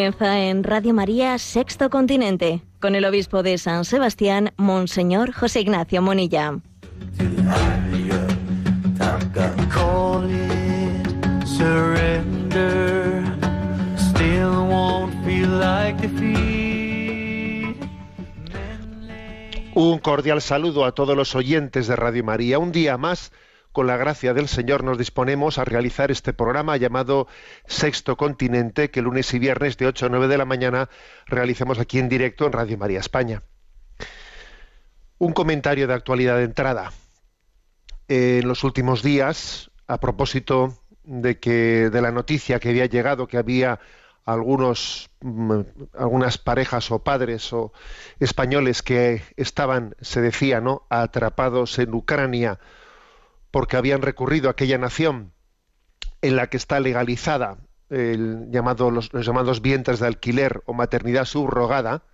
Comienza en Radio María Sexto Continente con el obispo de San Sebastián, Monseñor José Ignacio Monilla. Un cordial saludo a todos los oyentes de Radio María. Un día más con la gracia del Señor nos disponemos a realizar este programa llamado Sexto Continente, que lunes y viernes de 8 a 9 de la mañana realicemos aquí en directo en Radio María España. Un comentario de actualidad de entrada. En los últimos días, a propósito de que de la noticia que había llegado que había algunos mm, algunas parejas o padres o españoles que estaban se decía no atrapados en Ucrania porque habían recurrido a aquella nación en la que está legalizada el llamado, los, llamados vientres de alquiler o maternidad subrogada,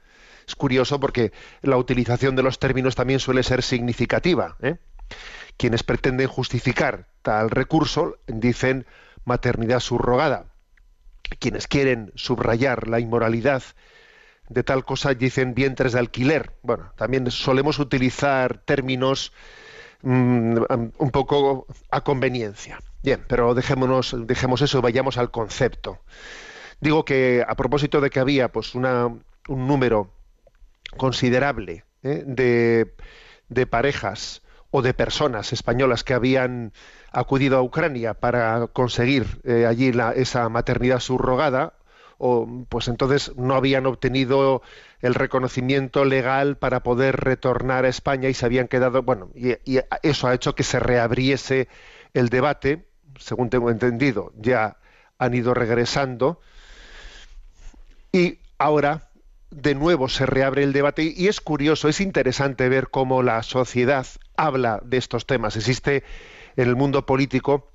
es curioso porque la utilización de los términos también suele ser significativa. ¿eh? Quienes pretenden justificar tal recurso dicen maternidad subrogada. Quienes quieren subrayar la inmoralidad de tal cosa dicen vientres de alquiler. Bueno, también solemos utilizar términos Mm, un poco a conveniencia. Bien, pero dejémonos, dejemos eso vayamos al concepto. Digo que a propósito de que había pues una, un número considerable ¿eh? de, de parejas o de personas españolas que habían acudido a Ucrania para conseguir eh, allí la, esa maternidad subrogada, o pues entonces no habían obtenido el reconocimiento legal para poder retornar a España y se habían quedado, bueno, y, eso ha hecho que se reabriese el debate, según tengo entendido, ya han ido regresando. Y ahora de nuevo se reabre el debate. Y es curioso, es interesante ver cómo la sociedad habla de estos temas. Existe en el mundo político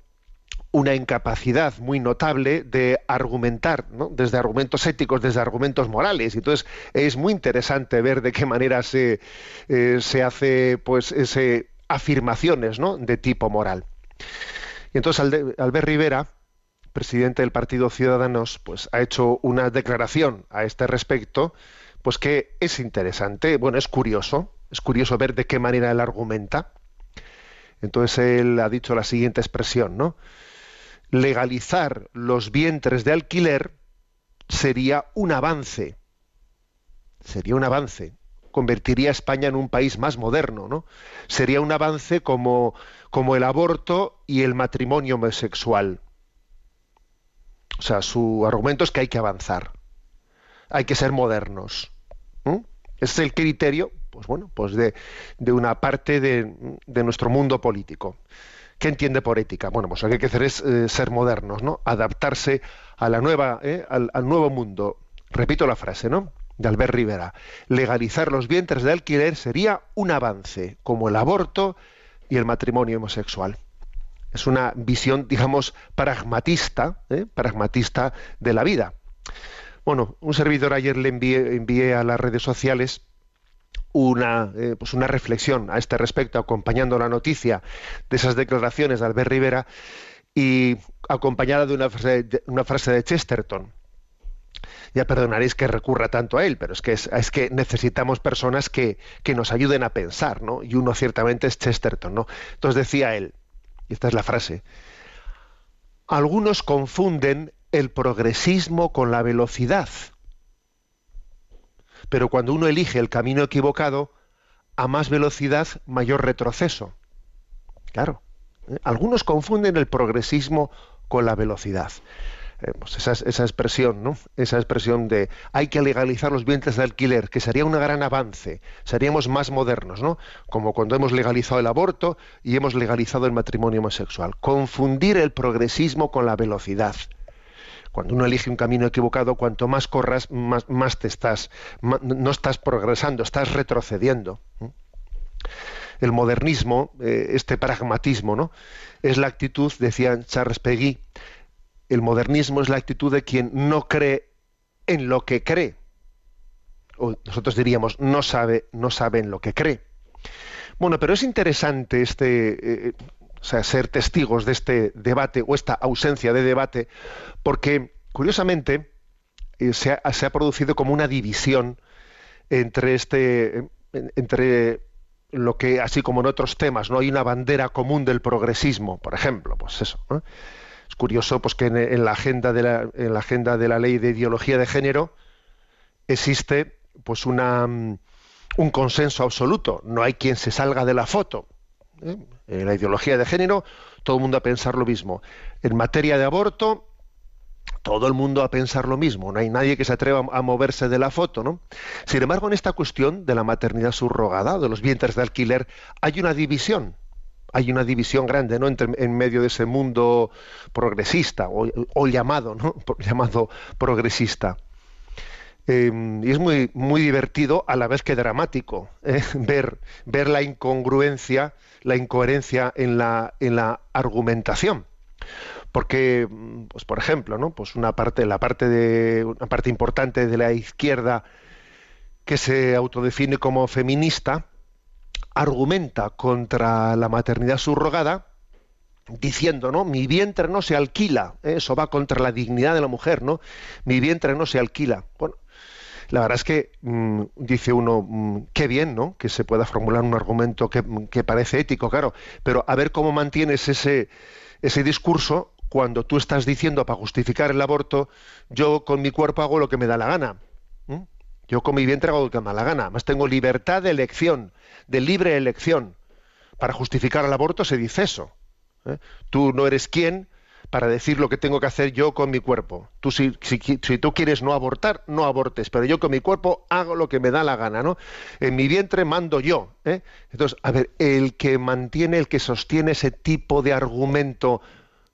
una incapacidad muy notable de argumentar, desde argumentos éticos, desde argumentos morales. Entonces es muy interesante ver de qué manera se, eh, se hace pues ese afirmaciones de tipo moral. Y entonces Albert Rivera, presidente del Partido Ciudadanos, pues ha hecho una declaración a este respecto, pues que es interesante, bueno, es curioso, es curioso ver de qué manera él argumenta. Entonces él ha dicho la siguiente expresión, ¿no? Legalizar los vientres de alquiler sería un avance. Sería un avance. Convertiría a España en un país más moderno, ¿no? Sería un avance como, como el aborto y el matrimonio homosexual. O sea, su argumento es que hay que avanzar. Hay que ser modernos. Es el criterio, pues bueno, pues de, de una parte de, de nuestro mundo político. ¿Qué entiende por ética? Bueno, pues lo que hay que hacer es eh, ser modernos, ¿no? Adaptarse a la nueva, eh, al, nuevo mundo. Repito la frase, ¿no? De Albert Rivera. Legalizar los vientres de alquiler sería un avance, como el aborto y el matrimonio homosexual. Es una visión, digamos, pragmatista, ¿eh? pragmatista de la vida. Bueno, un servidor ayer le envié, envié a las redes sociales una, eh, pues una reflexión a este respecto, acompañando la noticia de esas declaraciones de Albert Rivera y acompañada de una frase de, una frase de Chesterton. Ya perdonaréis que recurra tanto a él, pero es que, es, que necesitamos personas que, que, nos ayuden a pensar, ¿no? Y uno ciertamente es Chesterton, ¿no? Entonces decía él, y esta es la frase, algunos confunden el progresismo con la velocidad pero cuando uno elige el camino equivocado, a más velocidad, mayor retroceso. Claro. ¿eh? Algunos confunden el progresismo con la velocidad. Eh, pues esa, esa, expresión, ¿no? Esa expresión de hay que legalizar los vientres de alquiler, que sería un gran avance, seríamos más modernos, ¿no? Como cuando hemos legalizado el aborto y hemos legalizado el matrimonio homosexual. Confundir el progresismo con la velocidad. Cuando uno elige un camino equivocado, cuanto más corras, más, te estás, no estás progresando, estás retrocediendo. El modernismo, eh, este pragmatismo, ¿no? Es la actitud, decía Charles Peguy, el modernismo es la actitud de quien no cree en lo que cree. O nosotros diríamos, no sabe, no sabe en lo que cree. Bueno, pero es interesante este, eh, o sea, ser testigos de este debate o esta ausencia de debate, porque curiosamente eh, se, ha, producido como una división entre este entre lo que así como en otros temas no hay una bandera común del progresismo por ejemplo pues eso es curioso pues que en, la agenda de la, en la agenda de la ley de ideología de género existe pues una mm, un consenso absoluto. No hay quien se salga de la foto ¿eh? en la ideología de género todo el mundo a pensar lo mismo en materia de aborto todo el mundo a pensar lo mismo, no hay nadie que se atreva a moverse de la foto, ¿no? Sin embargo, en esta cuestión de la maternidad subrogada, de los vientres de alquiler, hay una división, hay una división grande, ¿no? en medio de ese mundo progresista o, llamado, ¿no? llamado progresista. Em, y es muy, muy divertido a la vez que dramático ¿eh? ver, ver la incongruencia, la incoherencia en la, en la argumentación porque mm, pues por ejemplo no pues una parte la parte de una parte importante de la izquierda que se autodefine como feminista argumenta contra la maternidad subrogada diciendo no mi vientre no se alquila ¿eh? eso va contra la dignidad de la mujer no mi vientre no se alquila bueno la verdad es que mm, dice uno, mm, qué bien, ¿no? Que se pueda formular un argumento que, que, parece ético, claro, pero a ver cómo mantienes ese, ese discurso cuando tú estás diciendo para justificar el aborto, yo con mi cuerpo hago lo que me da la gana. Yo con mi vientre hago lo que me da la gana. Además tengo libertad de elección, de libre elección. Para justificar el aborto se dice eso. ¿eh? Tú no eres quien para decir lo que tengo que hacer yo con mi cuerpo. Tú si, tú quieres no abortar, no abortes, pero yo con mi cuerpo hago lo que me da la gana, ¿no? En mi vientre mando yo. ¿eh? Entonces, a ver, el que mantiene, el que sostiene ese tipo de argumento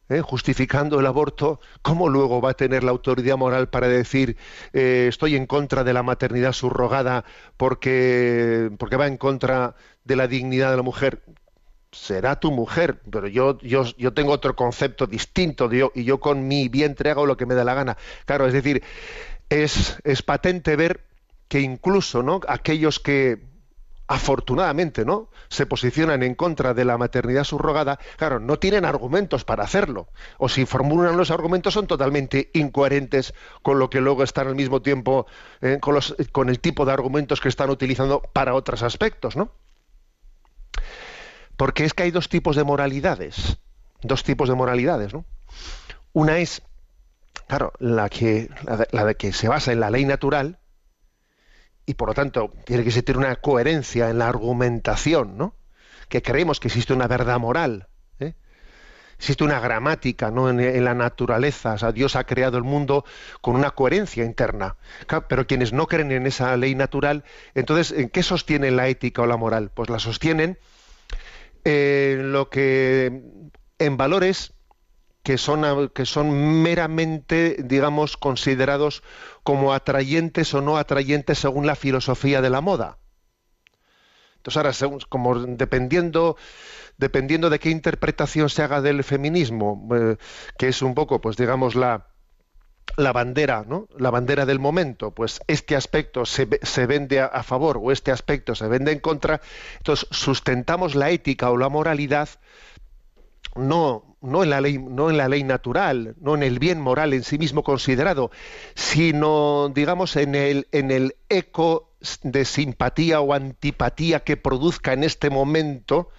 ¿eh? justificando el aborto, ¿cómo luego va a tener la autoridad moral para decir eh, estoy en contra de la maternidad subrogada porque, porque va en contra de la dignidad de la mujer? Será tu mujer, pero yo, yo, yo tengo otro concepto distinto de y yo con mi vientre hago lo que me da la gana. Claro, es decir, es, es patente ver que incluso ¿no? aquellos que afortunadamente, ¿no? Se posicionan en contra de la maternidad subrogada, claro, no tienen argumentos para hacerlo. O si formulan los argumentos son totalmente incoherentes con lo que luego están al mismo tiempo, eh, con, los, con el tipo de argumentos que están utilizando para otros aspectos, ¿no? Porque es que hay dos tipos de moralidades, dos tipos de moralidades, ¿no? Una es, claro, la que la de que se basa en la ley natural, y por lo tanto tiene que existir una coherencia en la argumentación, ¿no? Que creemos que existe una verdad moral, ¿eh? existe una gramática, ¿no? En, la naturaleza, o sea, Dios ha creado el mundo con una coherencia interna. pero quienes no creen en esa ley natural, entonces, ¿en qué sostienen la ética o la moral? Pues la sostienen en lo que en valores que son, que son meramente, digamos, considerados como atrayentes o no atrayentes según la filosofía de la moda. Entonces ahora, como dependiendo, dependiendo de qué interpretación se haga del feminismo, eh, que es un poco, pues digamos, la, la bandera, ¿no? La bandera del momento, pues este aspecto se, vende a, a, favor o este aspecto se vende en contra, entonces sustentamos la ética o la moralidad no, no, en la ley, no en la ley natural, no en el bien moral en sí mismo considerado, sino, digamos, en el, en el eco de simpatía o antipatía que produzca en este momento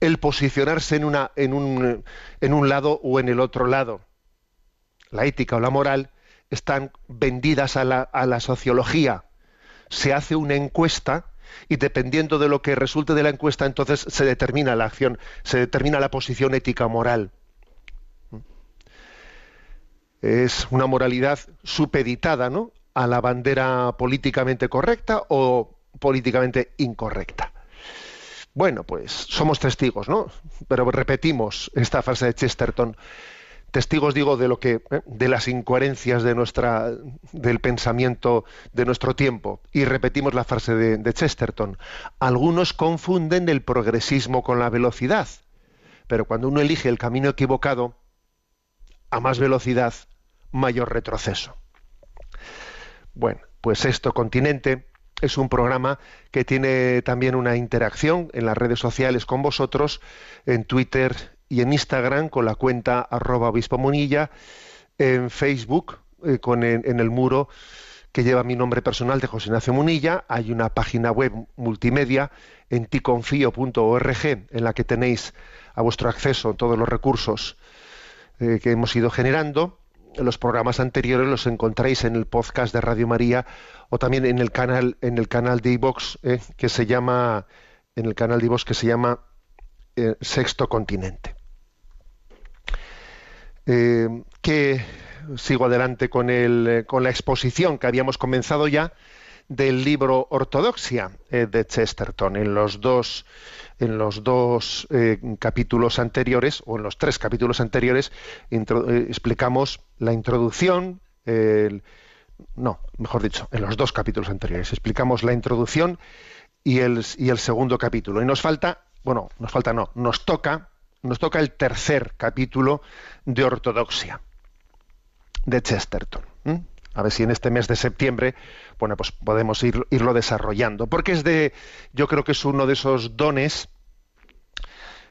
el posicionarse en, una, en, un, en un lado o en el otro lado. La ética o la moral están vendidas a la, sociología. Se hace una encuesta y dependiendo de lo que resulte de la encuesta, entonces se determina la acción, se determina la posición ética moral. Es una moralidad supeditada ¿no? a la bandera políticamente correcta o políticamente incorrecta. Bueno, pues somos testigos, ¿no? Pero repetimos esta frase de Chesterton testigos digo de lo que ¿eh? de las incoherencias de nuestra del pensamiento de nuestro tiempo y repetimos la frase de, Chesterton algunos confunden el progresismo con la velocidad pero cuando uno elige el camino equivocado a más velocidad mayor retroceso bueno pues esto continente es un programa que tiene también una interacción en las redes sociales con vosotros en Twitter y en Instagram con la cuenta arroba obispo Munilla, en Facebook eh, con en, el muro que lleva mi nombre personal de José Ignacio Munilla. Hay una página web multimedia en ticonfío.org en la que tenéis a vuestro acceso todos los recursos eh, que hemos ido generando. Los programas anteriores los encontráis en el podcast de Radio María o también en el canal en el canal de iVox eh, que se llama en el canal de iVox que se llama Sexto Continente. Que sigo adelante con, el, eh, con la exposición que habíamos comenzado ya del libro Ortodoxia eh, de Chesterton. En los dos, en los dos eh, capítulos anteriores, o en los tres capítulos anteriores, explicamos la introducción, no, mejor dicho, en los dos capítulos anteriores, explicamos la introducción y el, y el segundo capítulo. Y nos falta, bueno, nos falta no, nos toca, nos toca el tercer capítulo de Ortodoxia de Chesterton. A ver si en este mes de septiembre, bueno, pues podemos ir, irlo desarrollando. Porque es de, yo creo que es uno de esos dones,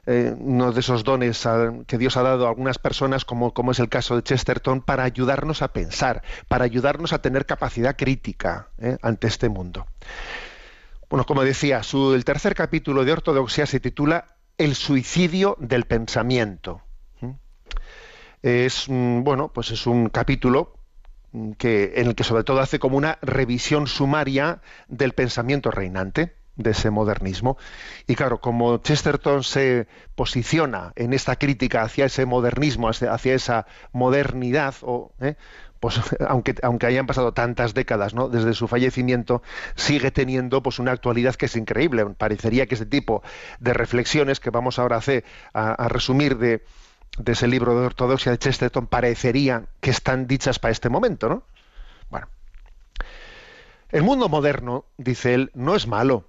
eh, uno de esos dones que Dios ha dado a algunas personas, como, como es el caso de Chesterton, para ayudarnos a pensar, para ayudarnos a tener capacidad crítica ¿eh? ante este mundo. Bueno, como decía, su, el tercer capítulo de Ortodoxia se titula El suicidio del pensamiento es bueno, pues es un capítulo que, en el que sobre todo hace como una revisión sumaria del pensamiento reinante de ese modernismo. Y claro, como Chesterton se posiciona en esta crítica hacia ese modernismo, hacia, esa modernidad, o, ¿eh? Pues aunque, aunque hayan pasado tantas décadas ¿no? desde su fallecimiento, sigue teniendo pues una actualidad que es increíble. Parecería que ese tipo de reflexiones que vamos ahora a hacer, a resumir de, de ese libro de ortodoxia de Chesterton parecería que están dichas para este momento, ¿no? Bueno. El mundo moderno, dice él, no es malo.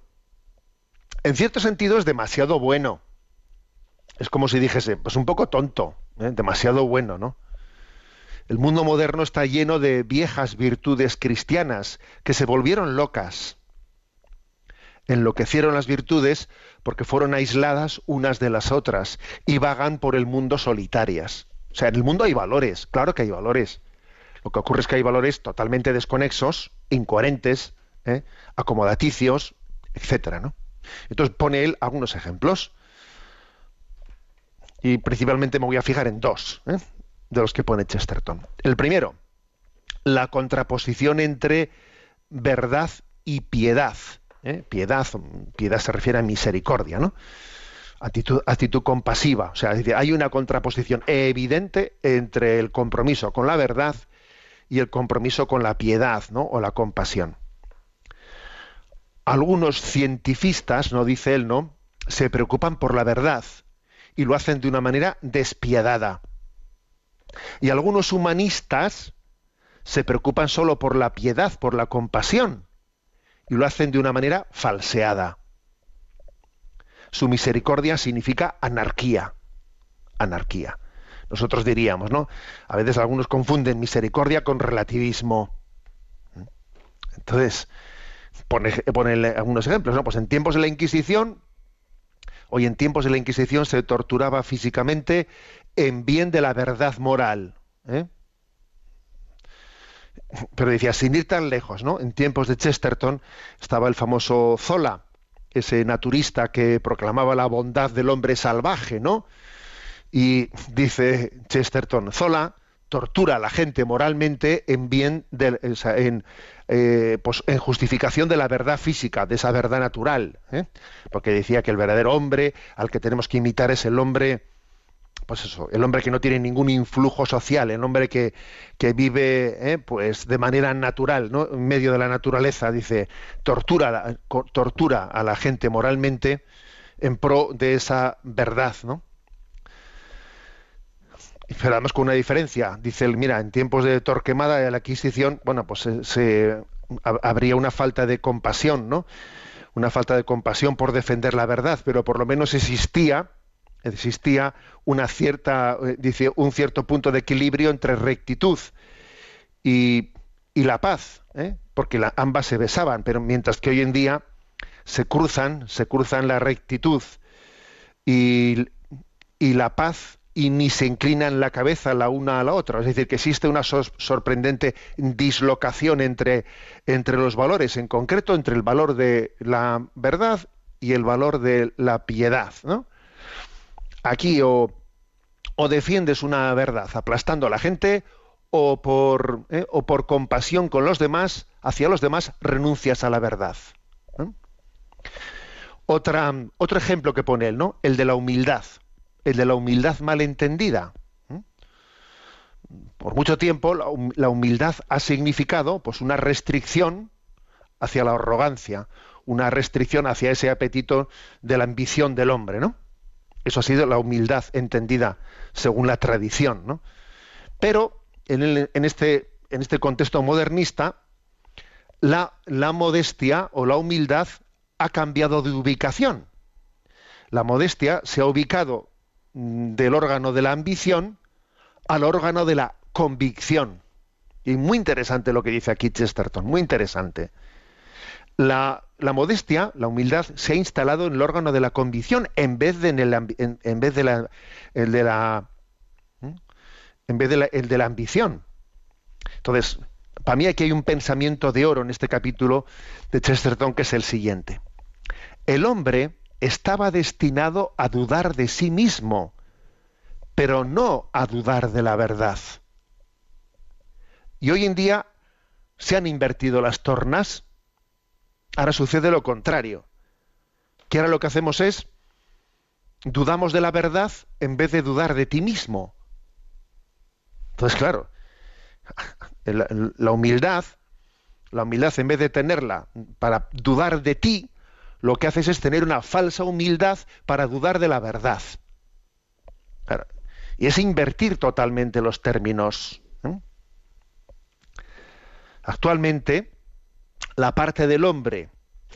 En cierto sentido es demasiado bueno. Es como si dijese, pues un poco tonto, ¿eh? demasiado bueno, ¿no? El mundo moderno está lleno de viejas virtudes cristianas que se volvieron locas. Enloquecieron las virtudes porque fueron aisladas unas de las otras y vagan por el mundo solitarias. O sea, en el mundo hay valores, claro que hay valores. Lo que ocurre es que hay valores totalmente desconexos, incoherentes, ¿eh? acomodaticios, etcétera, ¿no? Entonces pone él algunos ejemplos. Y principalmente me voy a fijar en dos ¿eh? De los que pone Chesterton. El primero, la contraposición entre verdad y piedad. ¿eh? piedad, piedad se refiere a misericordia, ¿no? Actitud, actitud compasiva, o sea, hay una contraposición evidente entre el compromiso con la verdad y el compromiso con la piedad, ¿no? O la compasión. Algunos cientifistas, no dice él, ¿no? Se preocupan por la verdad y lo hacen de una manera despiadada. Y algunos humanistas se preocupan solo por la piedad, por la compasión y lo hacen de una manera falseada. Su misericordia significa anarquía. Anarquía. Nosotros diríamos, ¿no? A veces algunos confunden misericordia con relativismo. Entonces, pone, algunos ejemplos, ¿no? Pues en tiempos de la Inquisición, hoy en tiempos de la Inquisición se torturaba físicamente en bien de la verdad moral. ¿eh? pero decía, sin ir tan lejos, ¿no? En tiempos de Chesterton estaba el famoso Zola, ese naturista que proclamaba la bondad del hombre salvaje, ¿no? Y dice Chesterton, Zola tortura a la gente moralmente en bien de, en, eh, pues, en justificación de la verdad física, de esa verdad natural, ¿eh? porque decía que el verdadero hombre al que tenemos que imitar es el hombre pues eso, el hombre que no tiene ningún influjo social, el hombre que, vive eh, pues de manera natural, ¿no? en medio de la naturaleza, dice, tortura, tortura a la gente moralmente en pro de esa verdad, ¿no? Pero además con una diferencia, dice él, mira, en tiempos de Torquemada de la Adquisición, bueno, pues se, habría una falta de compasión, ¿no? Una falta de compasión por defender la verdad, pero por lo menos existía existía una cierta, eh, dice, un cierto punto de equilibrio entre rectitud y, la paz, ¿eh? porque ambas se besaban, pero mientras que hoy en día se cruzan, se cruzan la rectitud y, la paz y ni se inclinan la cabeza la una a la otra. Es decir, que existe una sorprendente dislocación entre, entre los valores, en concreto entre el valor de la verdad y el valor de la piedad. Aquí o, o, defiendes una verdad aplastando a la gente o por, ¿eh? o por compasión con los demás, hacia los demás, renuncias a la verdad. Otro ejemplo que pone él, ¿no? El de la humildad el de la humildad malentendida. Por mucho tiempo la humildad ha significado pues una restricción hacia la arrogancia, una restricción hacia ese apetito de la ambición del hombre, ¿no? Eso ha sido la humildad entendida según la tradición, ¿no? Pero en, este, en este contexto modernista, la, la modestia o la humildad ha cambiado de ubicación. La modestia se ha ubicado Mm, del órgano de la ambición al órgano de la convicción. Y muy interesante lo que dice aquí Chesterton, muy interesante. La, modestia, la humildad, se ha instalado en el órgano de la convicción en vez de en, el, en, vez de la, el de la en vez de el de la ambición. Entonces, para mí aquí hay un pensamiento de oro en este capítulo de Chesterton que es el siguiente. El hombre estaba destinado a dudar de sí mismo, pero no a dudar de la verdad. Y hoy en día se han invertido las tornas. Ahora sucede lo contrario. Que ahora lo que hacemos es dudamos de la verdad en vez de dudar de ti mismo. Entonces, claro, la humildad, la humildad en vez de tenerla para dudar de ti, lo que haces es tener una falsa humildad para dudar de la verdad. Y es invertir totalmente los términos. ¿eh? Actualmente, la parte del hombre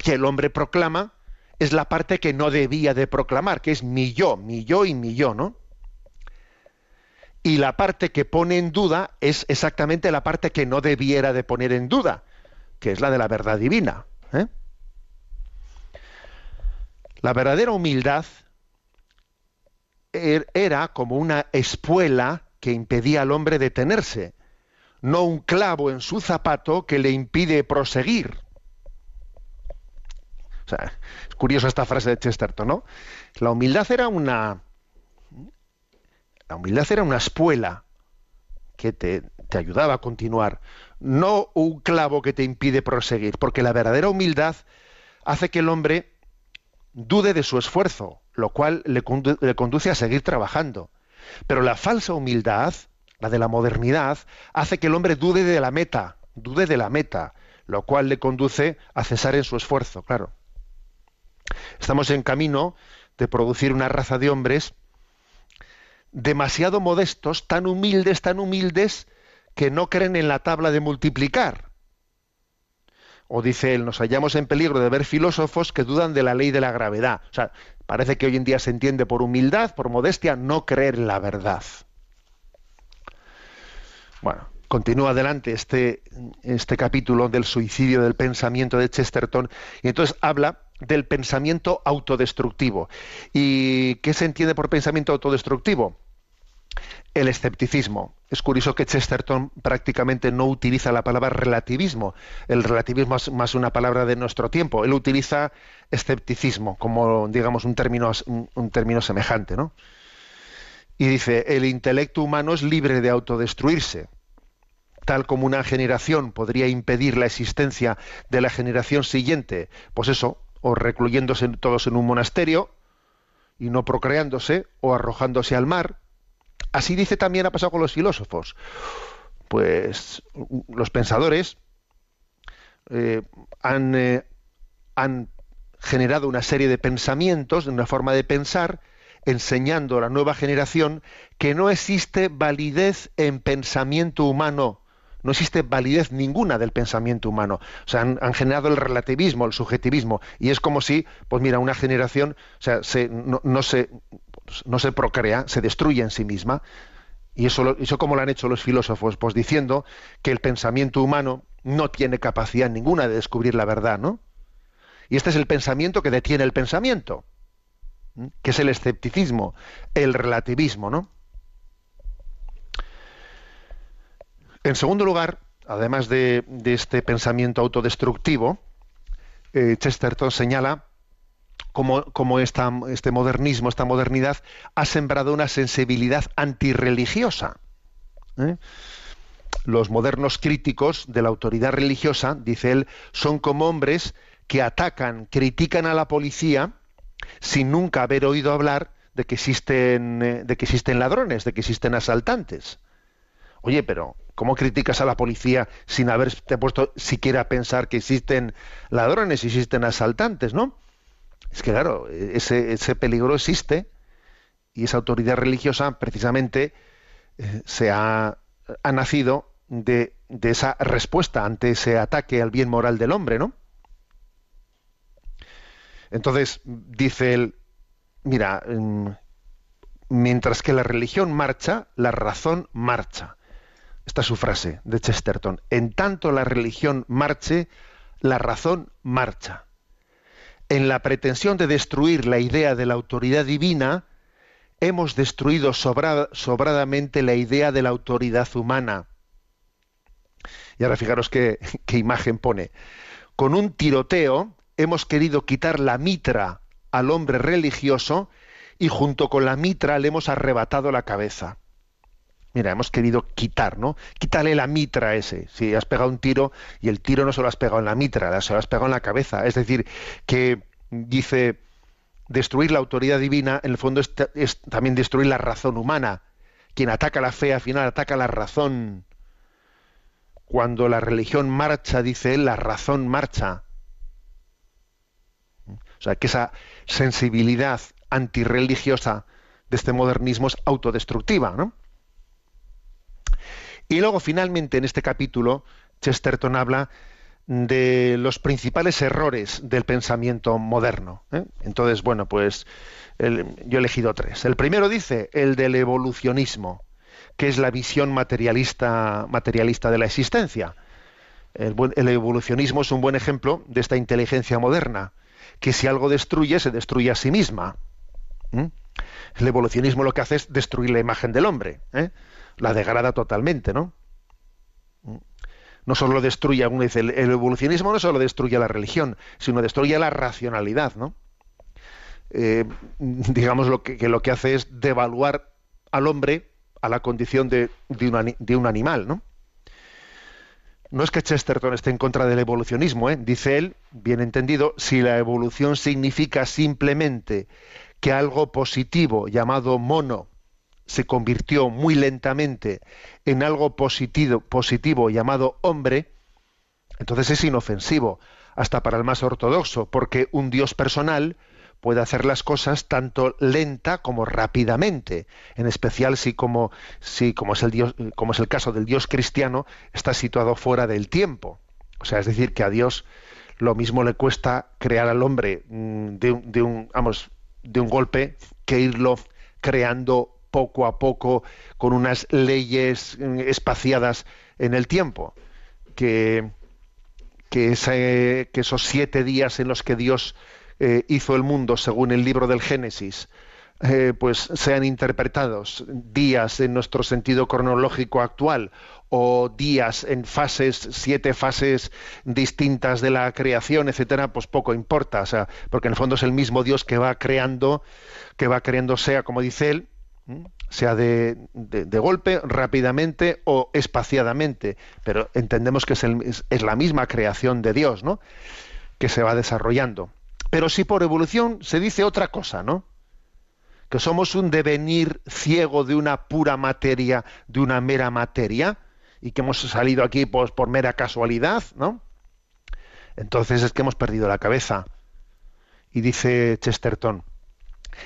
que el hombre proclama es la parte que no debía de proclamar, que es mi yo, mi yo y mi yo, ¿no? Y la parte que pone en duda es exactamente la parte que no debiera de poner en duda, que es la de la verdad divina. ¿eh? La verdadera humildad er, era como una espuela que impedía al hombre detenerse, no un clavo en su zapato que le impide proseguir. Es curiosa esta frase de Chesterton, ¿no? La humildad era una la humildad era una espuela que te, te ayudaba a continuar, no un clavo que te impide proseguir, porque la verdadera humildad hace que el hombre dude de su esfuerzo, lo cual le, conduce a seguir trabajando. Pero la falsa humildad, la de la modernidad, hace que el hombre dude de la meta, dude de la meta, lo cual le conduce a cesar en su esfuerzo, claro. Estamos en camino de producir una raza de hombres demasiado modestos, tan humildes, tan humildes, que no creen en la tabla de multiplicar, o dice él, nos hallamos en peligro de ver filósofos que dudan de la ley de la gravedad. O sea, parece que hoy en día se entiende por humildad, por modestia, no creer en la verdad. Bueno, continúa adelante este, este capítulo del suicidio del pensamiento de Chesterton y entonces habla del pensamiento autodestructivo. ¿Y qué se entiende por pensamiento autodestructivo? el escepticismo. Es curioso que Chesterton prácticamente no utiliza la palabra relativismo. El relativismo es más una palabra de nuestro tiempo. Él utiliza escepticismo como, digamos, un término, un término semejante, ¿no? Y dice, el intelecto humano es libre de autodestruirse. Tal como una generación podría impedir la existencia de la generación siguiente, pues eso, o recluyéndose todos en un monasterio y no procreándose, o arrojándose al mar, Así dice también ha pasado con los filósofos. Pues los pensadores eh, han, eh, han generado una serie de pensamientos, una forma de pensar, enseñando a la nueva generación que no existe validez en pensamiento humano, no existe validez ninguna del pensamiento humano. O sea, han, generado el relativismo, el subjetivismo, y es como si, pues mira, una generación, o sea, se, no, no, se, no se procrea, se destruye en sí misma. Y eso, eso como lo han hecho los filósofos, pues diciendo que el pensamiento humano no tiene capacidad ninguna de descubrir la verdad, ¿no? Y este es el pensamiento que detiene el pensamiento, que es el escepticismo, el relativismo, ¿no? En segundo lugar, además de, este pensamiento autodestructivo, eh, Chesterton señala cómo, este modernismo, esta modernidad, ha sembrado una sensibilidad antirreligiosa. ¿eh? Los modernos críticos de la autoridad religiosa, dice él, son como hombres que atacan, critican a la policía sin nunca haber oído hablar de que existen, eh, de que existen ladrones, de que existen asaltantes. Oye, pero ¿cómo criticas a la policía sin haberte puesto siquiera a pensar que existen ladrones, existen asaltantes, no? Es que claro, ese, ese peligro existe y esa autoridad religiosa precisamente eh, se ha, ha nacido de, de, esa respuesta ante ese ataque al bien moral del hombre, ¿no? Entonces, dice él, mira, mm, mientras que la religión marcha, la razón marcha. Esta es su frase de Chesterton. En tanto la religión marche, la razón marcha. En la pretensión de destruir la idea de la autoridad divina, hemos destruido sobradamente la idea de la autoridad humana. Y ahora fijaros qué, imagen pone. Con un tiroteo hemos querido quitar la mitra al hombre religioso y junto con la mitra le hemos arrebatado la cabeza. Mira, hemos querido quitar, ¿no? Quítale la mitra a ese. Si has pegado un tiro y el tiro no se lo has pegado en la mitra, se lo has pegado en la cabeza. Es decir, que dice destruir la autoridad divina, en el fondo es, también destruir la razón humana. Quien ataca la fe al final ataca la razón. Cuando la religión marcha, dice él, la razón marcha. O sea, que esa sensibilidad antirreligiosa de este modernismo es autodestructiva, ¿no? Y luego, finalmente, en este capítulo, Chesterton habla de los principales errores del pensamiento moderno. ¿eh? Entonces, bueno, pues yo he elegido tres. El primero dice el del evolucionismo, que es la visión materialista, materialista de la existencia. El, evolucionismo es un buen ejemplo de esta inteligencia moderna, que si algo destruye, se destruye a sí misma. El evolucionismo lo que hace es destruir la imagen del hombre. ¿eh? La degrada totalmente, ¿no? No solo destruye, alguno dice, el, evolucionismo no solo destruye la religión, sino destruye la racionalidad, ¿no? Eh, digamos lo que, lo que hace es devaluar al hombre a la condición de, de, un, animal, ¿no? No es que Chesterton esté en contra del evolucionismo, ¿eh? dice él, bien entendido, si la evolución significa simplemente que algo positivo llamado mono se convirtió muy lentamente en algo positivo, positivo llamado hombre, entonces es inofensivo, hasta para el más ortodoxo, porque un Dios personal puede hacer las cosas tanto lenta como rápidamente, en especial si como, si, como, es el Dios, como es el caso del Dios cristiano, está situado fuera del tiempo. O sea, es decir, que a Dios lo mismo le cuesta crear al hombre mm, de, de un, vamos, de un golpe que irlo creando poco a poco con unas leyes mm, espaciadas en el tiempo, que, que, esos siete días en los que Dios eh, hizo el mundo según el libro del Génesis, eh, pues sean interpretados. Días en nuestro sentido cronológico actual o días en fases, siete fases distintas de la creación, etcétera, pues poco importa, o sea, porque en el fondo es el mismo Dios que va creando, que va creando sea, como dice él, sea de, golpe, rápidamente o espaciadamente, pero entendemos que es, la misma creación de Dios, ¿no? Que se va desarrollando. Pero si por evolución se dice otra cosa, ¿no? Que somos un devenir ciego de una pura materia, de una mera materia, y que hemos salido aquí pues, por mera casualidad, ¿no? Entonces es que hemos perdido la cabeza. Y dice Chesterton,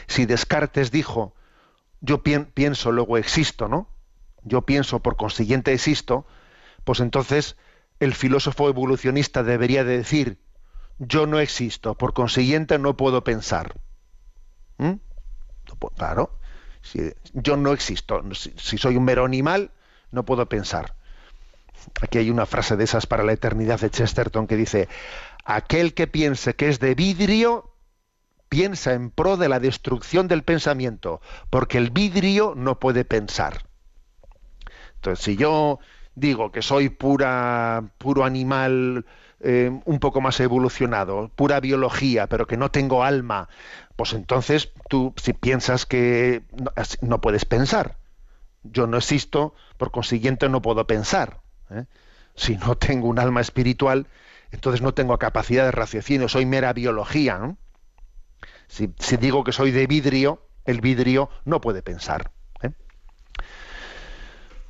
si Descartes dijo yo pienso, luego existo, ¿no? Yo pienso, por consiguiente existo, pues entonces el filósofo evolucionista debería de decir, yo no existo, por consiguiente no puedo pensar. ¿Mm? Claro, si yo no existo, si, soy un mero animal, no puedo pensar. Aquí hay una frase de esas para la eternidad de Chesterton que dice, aquel que piense que es de vidrio, piensa en pro de la destrucción del pensamiento, porque el vidrio no puede pensar. Entonces, si yo, digo que soy pura, puro animal eh, un poco más evolucionado, pura biología, pero que no tengo alma, pues entonces tú si piensas que no, puedes pensar. Yo no existo, por consiguiente no puedo pensar. ¿eh? Si no tengo un alma espiritual, entonces no tengo capacidad de raciocinio, soy mera biología. Si, digo que soy de vidrio, el vidrio no puede pensar. ¿eh?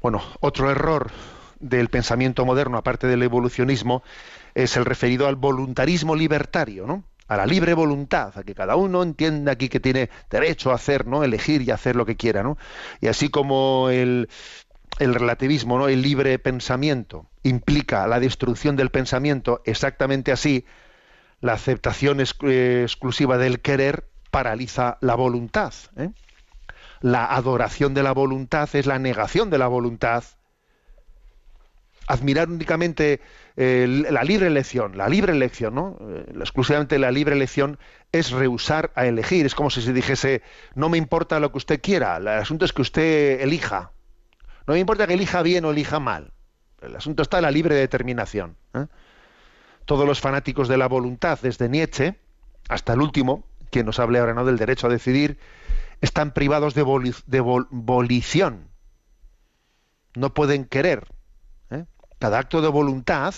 Bueno, otro error del pensamiento moderno, aparte del evolucionismo, es el referido al voluntarismo libertario, ¿no? a la libre voluntad, a que cada uno entienda aquí que tiene derecho a hacer, ¿no? elegir y hacer lo que quiera, ¿no? Y así como el, el relativismo, ¿no? el libre pensamiento, implica la destrucción del pensamiento, exactamente así, la aceptación eh, exclusiva del querer paraliza la voluntad. ¿eh? La adoración de la voluntad es la negación de la voluntad. Admirar únicamente eh, la libre elección, la libre elección, ¿no? exclusivamente la libre elección es rehusar a elegir. Es como si se dijese, no me importa lo que usted quiera, el asunto es que usted elija. No me importa que elija bien o elija mal. El asunto está en la libre determinación. Todos los fanáticos de la voluntad, desde Nietzsche hasta el último, quien nos hable ahora no del derecho a decidir, están privados de, volición. No pueden querer. ¿eh? Cada acto de voluntad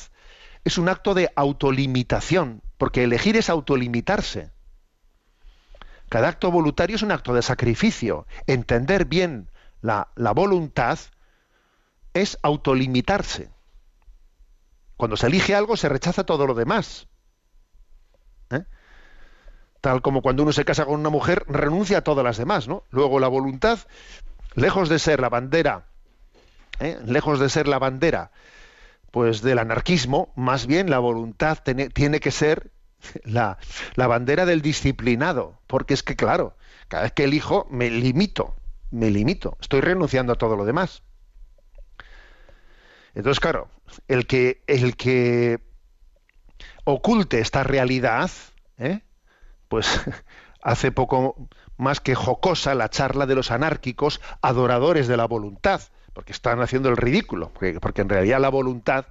es un acto de autolimitación, porque elegir es autolimitarse. Cada acto voluntario es un acto de sacrificio. Entender bien la, la voluntad es autolimitarse. Cuando se elige algo se rechaza todo lo demás. ¿Eh? Tal como cuando uno se casa con una mujer renuncia a todas las demás, ¿no? Luego la voluntad, lejos de ser la bandera, ¿eh? lejos de ser la bandera, pues del anarquismo, más bien la voluntad tiene que ser la, la bandera del disciplinado, porque es que claro, cada vez que elijo me limito, me limito, estoy renunciando a todo lo demás. Entonces, claro, el que, el que oculte esta realidad, ¿eh? pues hace poco más que jocosa la charla de los anárquicos adoradores de la voluntad, porque están haciendo el ridículo, porque, en realidad la voluntad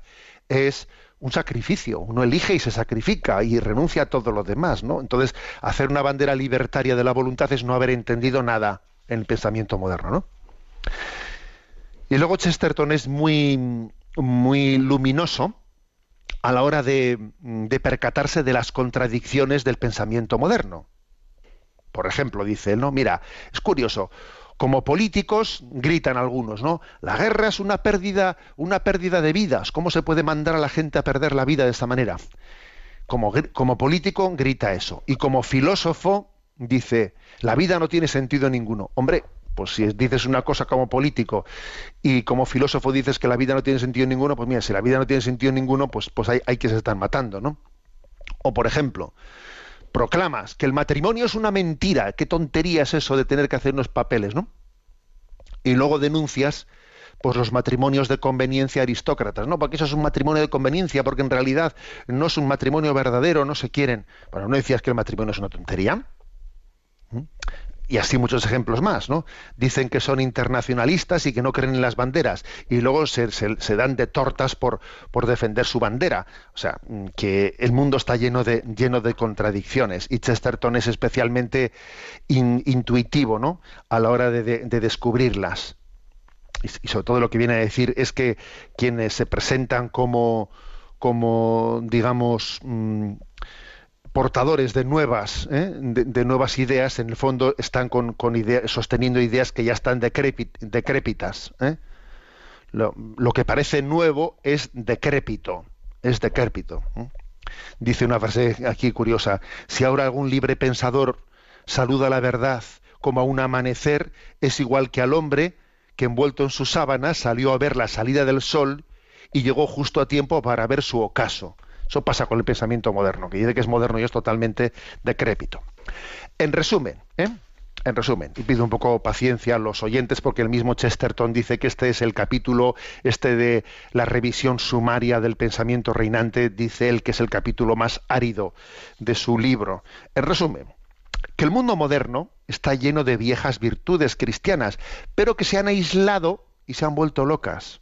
es un sacrificio, uno elige y se sacrifica y renuncia a todo lo demás, ¿no? Entonces, hacer una bandera libertaria de la voluntad es no haber entendido nada en el pensamiento moderno, ¿no? Y luego Chesterton es muy, muy luminoso a la hora de, percatarse de las contradicciones del pensamiento moderno. Por ejemplo, dice él, ¿no? Mira, es curioso, como políticos gritan algunos, ¿no? La guerra es una pérdida, una pérdida de vidas. ¿Cómo se puede mandar a la gente a perder la vida de esta manera? Como, como político grita eso. Y como filósofo dice, la vida no tiene sentido ninguno. Hombre, pues si dices una cosa como político y como filósofo dices que la vida no tiene sentido ninguno, pues mira, si la vida no tiene sentido ninguno, pues, pues hay, hay que se están matando, ¿no? O por ejemplo, proclamas que el matrimonio es una mentira, qué tontería es eso de tener que hacer unos papeles, ¿no? Y luego denuncias pues los matrimonios de conveniencia aristócratas, no, porque eso es un matrimonio de conveniencia, porque en realidad no es un matrimonio verdadero, no se quieren. Bueno, ¿no decías que el matrimonio es una tontería? Y así muchos ejemplos más, ¿no? Dicen que son internacionalistas y que no creen en las banderas y luego se, dan de tortas por, por, defender su bandera. O sea, mm, que el mundo está lleno de, lleno de contradicciones y Chesterton es especialmente intuitivo, ¿no? A la hora de, descubrirlas. Y, sobre todo lo que viene a decir es que quienes se presentan como, como digamos, mm, portadores de nuevas, ¿eh? de, nuevas ideas, en el fondo están con, sosteniendo ideas que ya están decrépitas. ¿eh? Lo, que parece nuevo es decrépito, es decrépito. ¿eh? Dice una frase aquí curiosa, si ahora algún libre pensador saluda la verdad como a un amanecer, es igual que al hombre que envuelto en sus sábanas salió a ver la salida del sol y llegó justo a tiempo para ver su ocaso. Eso pasa con el pensamiento moderno, que dice que es moderno y es totalmente decrépito. En resumen, ¿eh? en resumen, y pido un poco paciencia a los oyentes porque el mismo Chesterton dice que este es el capítulo, este de la revisión sumaria del pensamiento reinante, dice él que es el capítulo más árido de su libro. En resumen, que el mundo moderno está lleno de viejas virtudes cristianas, pero que se han aislado y se han vuelto locas.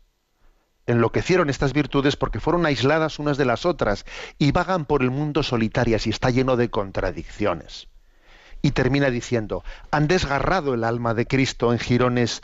Enloquecieron estas virtudes porque fueron aisladas unas de las otras y vagan por el mundo solitarias y está lleno de contradicciones. Y termina diciendo, han desgarrado el alma de Cristo en jirones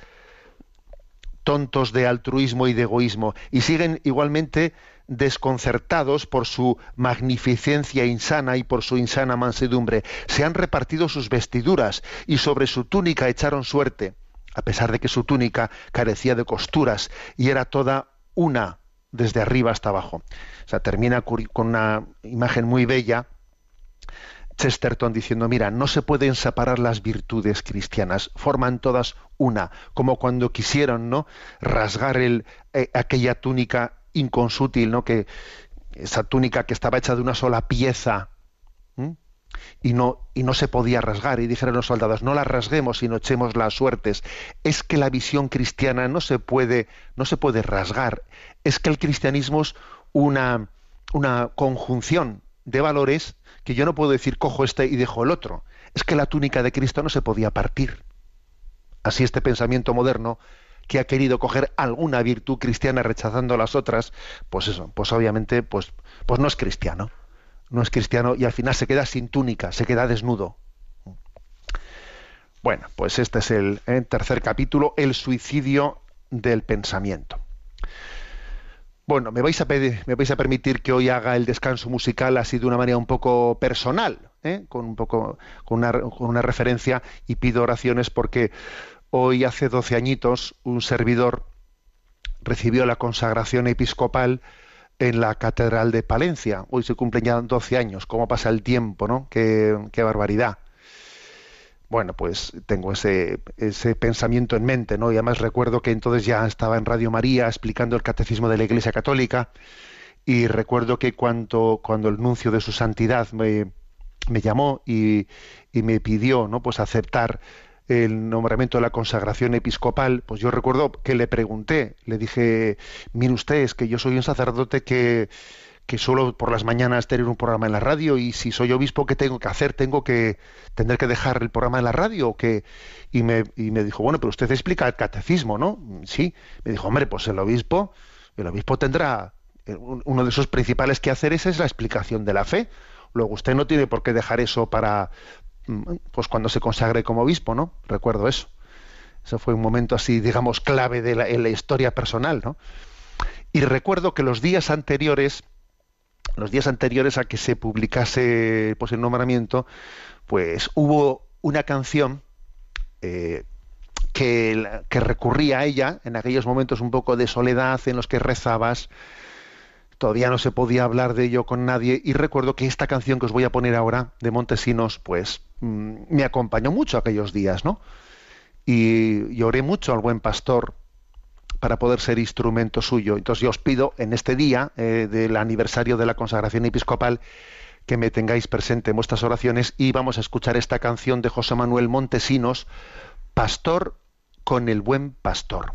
tontos de altruismo y de egoísmo y siguen igualmente desconcertados por su magnificencia insana y por su insana mansedumbre. Se han repartido sus vestiduras y sobre su túnica echaron suerte, a pesar de que su túnica carecía de costuras y era toda una desde arriba hasta abajo. O sea, termina con una imagen muy bella Chesterton diciendo, mira, no se pueden separar las virtudes cristianas, forman todas una, como cuando quisieron, ¿no? rasgar eh, aquella túnica inconsútil, ¿no? que esa túnica que estaba hecha de una sola pieza y no y no se podía rasgar y dijeron los soldados, no la rasguemos sino echemos las suertes. Es que la visión cristiana no se puede no se puede rasgar, es que el cristianismo es una una conjunción de valores que yo no puedo decir cojo este y dejo el otro. Es que la túnica de Cristo no se podía partir. Así este pensamiento moderno que ha querido coger alguna virtud cristiana rechazando las otras, pues eso, pues obviamente pues, pues no es cristiano. No es cristiano y al final se queda sin túnica, se queda desnudo. Bueno, pues este es el, tercer capítulo, el suicidio del pensamiento. Bueno, me vais, a me vais a permitir que hoy haga el descanso musical así de una manera un poco personal, ¿eh? con un poco con una, con una, referencia y pido oraciones porque hoy hace 12 añitos un servidor recibió la consagración episcopal en la Catedral de Palencia. Hoy se cumplen ya 12 años. ¿Cómo pasa el tiempo, no? Qué, qué barbaridad bueno, pues tengo ese, ese pensamiento en mente, ¿no? Y además recuerdo que entonces ya estaba en Radio María explicando el catecismo de la Iglesia Católica y recuerdo que cuando, cuando el nuncio de su santidad me, me llamó y, y, me pidió, ¿no? Pues aceptar el nombramiento de la consagración episcopal, pues yo recuerdo que le pregunté, le dije, mire usted, es que yo soy un sacerdote que que solo por las mañanas tener un programa en la radio y si soy obispo, ¿qué tengo que hacer? ¿Tengo que tener que dejar el programa en la radio? ¿o qué? Y, me, y me dijo, bueno, pero usted explica el catecismo, ¿no? Sí. Me dijo, hombre, pues el obispo, el obispo tendrá, uno de sus principales quehaceres es la explicación de la fe. Luego usted no tiene por qué dejar eso para, pues cuando se consagre como obispo, ¿no? Recuerdo eso. Eso fue un momento así, digamos, clave de la, en la historia personal, ¿no? Y recuerdo que los días anteriores, los días anteriores a que se publicase pues, el nombramiento, pues hubo una canción eh, que, que, recurría a ella en aquellos momentos un poco de soledad en los que rezabas. Todavía no se podía hablar de ello con nadie y recuerdo que esta canción que os voy a poner ahora de Montesinos, pues mm, me acompañó mucho aquellos días, ¿no? Y lloré mucho al buen pastor para poder ser instrumento suyo. Entonces yo os pido en este día eh, del aniversario de la consagración episcopal que me tengáis presente en vuestras oraciones y vamos a escuchar esta canción de José Manuel Montesinos, Pastor con el buen pastor.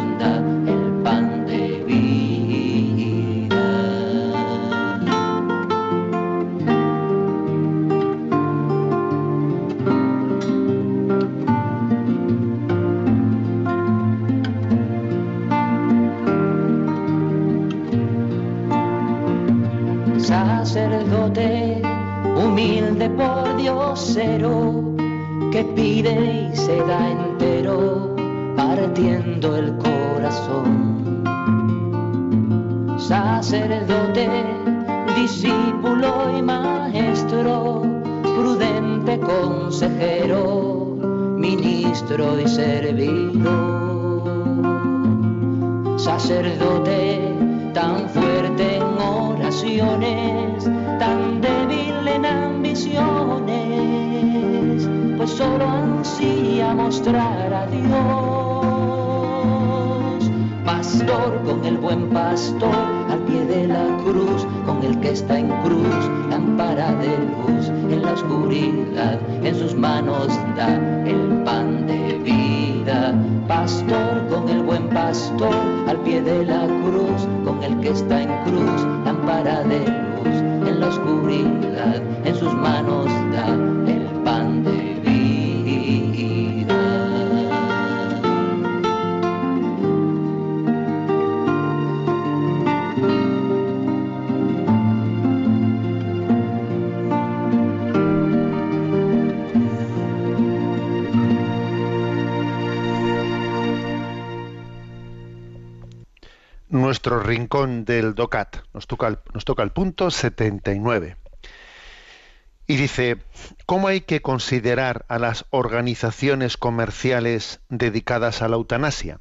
da humilde por diosero que pide y se da entero partiendo el corazón. Sacerdote, discípulo y maestro, prudente consejero, ministro y servidor. Sacerdote tan tan débil en ambiciones, pues solo ansía mostrar a Dios. Pastor con el buen pastor, al pie de la cruz, con el que está en cruz, lámpara de luz en la oscuridad, en sus manos da el pan de vida. Pastor con el buen pastor, al pie de la cruz, con el que está en cruz, lámpara de luz en la oscuridad, en sus manos da el Rincón del DOCAT. Nos toca nos toca el punto 79. Y dice, ¿cómo hay que considerar a las organizaciones comerciales dedicadas a la eutanasia?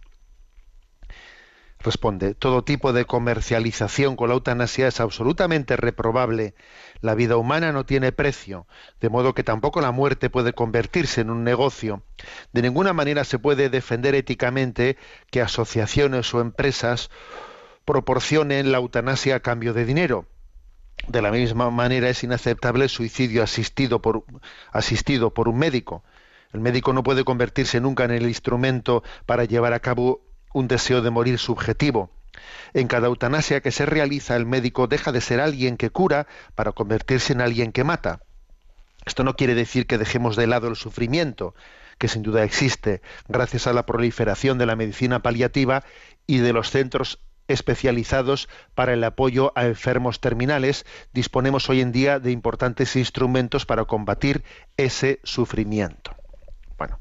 Responde, todo tipo de comercialización con la eutanasia es absolutamente reprobable. La vida humana no tiene precio, de modo que tampoco la muerte puede convertirse en un negocio. De ninguna manera se puede defender éticamente que asociaciones o empresas proporcionen la eutanasia a cambio de dinero. De la misma manera es inaceptable el suicidio asistido por, asistido por un médico. El médico no puede convertirse nunca en el instrumento para llevar a cabo un deseo de morir subjetivo. En cada eutanasia que se realiza, el médico deja de ser alguien que cura para convertirse en alguien que mata. Esto no quiere decir que dejemos de lado el sufrimiento, que sin duda existe, gracias a la proliferación de la medicina paliativa y de los centros especializados para el apoyo a enfermos terminales, disponemos hoy en día de importantes instrumentos para combatir ese sufrimiento. Bueno,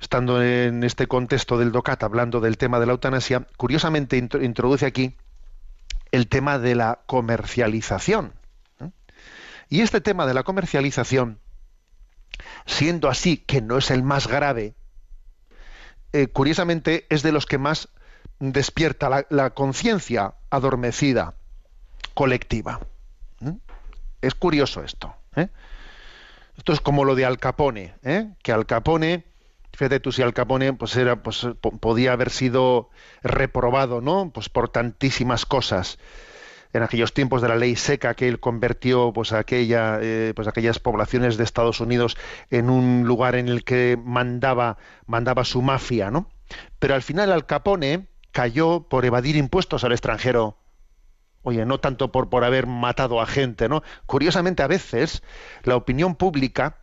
estando en este contexto del DOCAT hablando del tema de la eutanasia, curiosamente introduce aquí el tema de la comercialización. ¿eh? Y este tema de la comercialización, siendo así que no es el más grave, eh, curiosamente es de los que más despierta la, conciencia adormecida colectiva. ¿eh? Es curioso esto. ¿eh? Esto es como lo de Al Capone, ¿eh? que Al Capone, fíjate tú si Al Capone pues era, pues, podía haber sido reprobado, ¿no? Pues por tantísimas cosas en aquellos tiempos de la ley seca que él convirtió pues aquella eh, pues aquellas poblaciones de Estados Unidos en un lugar en el que mandaba mandaba su mafia no pero al final Al Capone cayó por evadir impuestos al extranjero. Oye, no tanto por, por haber matado a gente, ¿no? Curiosamente, a veces la opinión pública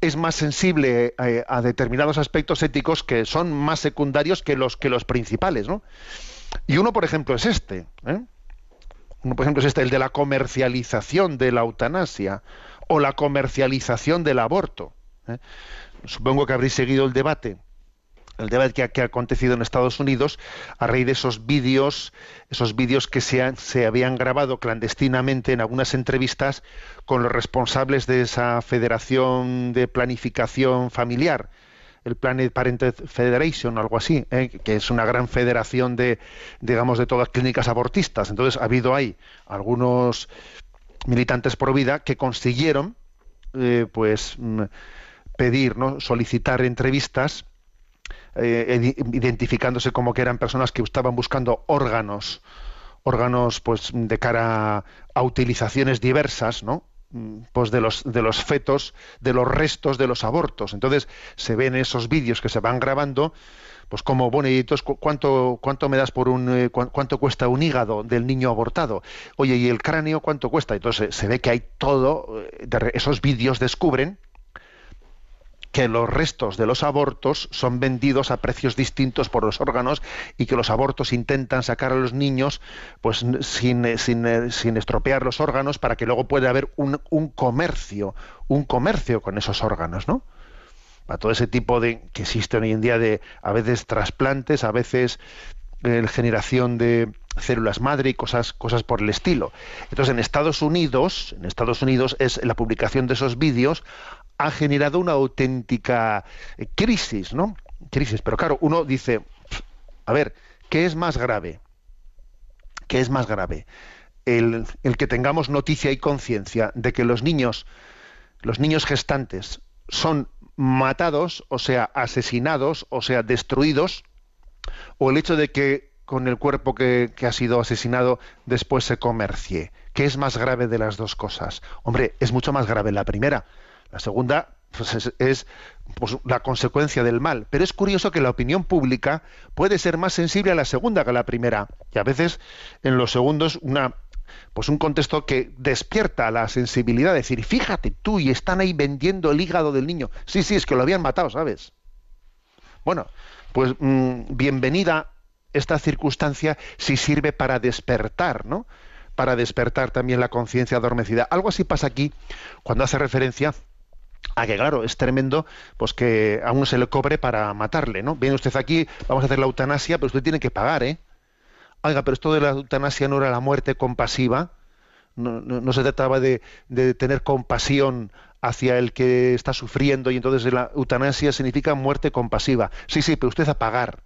es más sensible eh, a determinados aspectos éticos que son más secundarios que los, que los principales, ¿no? Y uno, por ejemplo, es este. ¿eh? Uno, por ejemplo, es este, el de la comercialización de la eutanasia o la comercialización del aborto. ¿eh? Supongo que habréis seguido el debate el debate que ha, acontecido en Estados Unidos a raíz de esos vídeos, esos vídeos que se, se, habían grabado clandestinamente en algunas entrevistas con los responsables de esa Federación de Planificación Familiar, el Planet Parented Federation o algo así, ¿eh? que es una gran federación de, digamos, de todas clínicas abortistas. Entonces ha habido ahí algunos militantes pro vida que consiguieron, eh, pues, mm, pedir, ¿no? solicitar entrevistas eh, identificándose como que eran personas que estaban buscando órganos, órganos pues de cara a utilizaciones diversas, ¿no? Mm, pues de los de los fetos, de los restos de los abortos. Entonces se ven esos vídeos que se van grabando, pues como bonitos, cuánto cuánto me das por un eh, cuánto cuesta un hígado del niño abortado. Oye, ¿y el cráneo cuánto cuesta? Entonces se ve que hay todo, eh, esos vídeos descubren que los restos de los abortos son vendidos a precios distintos por los órganos y que los abortos intentan sacar a los niños pues sin, eh, sin, eh, sin estropear los órganos para que luego pueda haber un, un, comercio, un comercio con esos órganos, ¿no? A todo ese tipo de que existe hoy en día de a veces trasplantes, a veces eh, generación de células madre y cosas, cosas por el estilo. Entonces en Estados Unidos, en Estados Unidos es la publicación de esos vídeos ha generado una auténtica eh, crisis, ¿no? Crisis. Pero claro, uno dice, a ver, ¿qué es más grave? ¿Qué es más grave? El, el que tengamos noticia y conciencia de que los niños, los niños gestantes, son matados, o sea, asesinados, o sea, destruidos, o el hecho de que con el cuerpo que, ha sido asesinado después se comercie. ¿Qué es más grave de las dos cosas? Hombre, es mucho más grave la primera, la segunda pues, es, pues, la consecuencia del mal. Pero es curioso que la opinión pública puede ser más sensible a la segunda que a la primera. Y a veces en los segundos una pues un contexto que despierta la sensibilidad, de decir, fíjate tú, y están ahí vendiendo el hígado del niño. Sí, sí, es que lo habían matado, ¿sabes? Bueno, pues mmm, bienvenida esta circunstancia si sirve para despertar, ¿no? Para despertar también la conciencia adormecida. Algo así pasa aquí cuando hace referencia a que claro, es tremendo pues que a uno se le cobre para matarle, ¿no? Viene usted aquí, vamos a hacer la eutanasia, pero usted tiene que pagar, ¿eh? Oiga, pero esto de la eutanasia no era la muerte compasiva, no, no, se trataba de, de, tener compasión hacia el que está sufriendo y entonces la eutanasia significa muerte compasiva. Sí, sí, pero usted a pagar.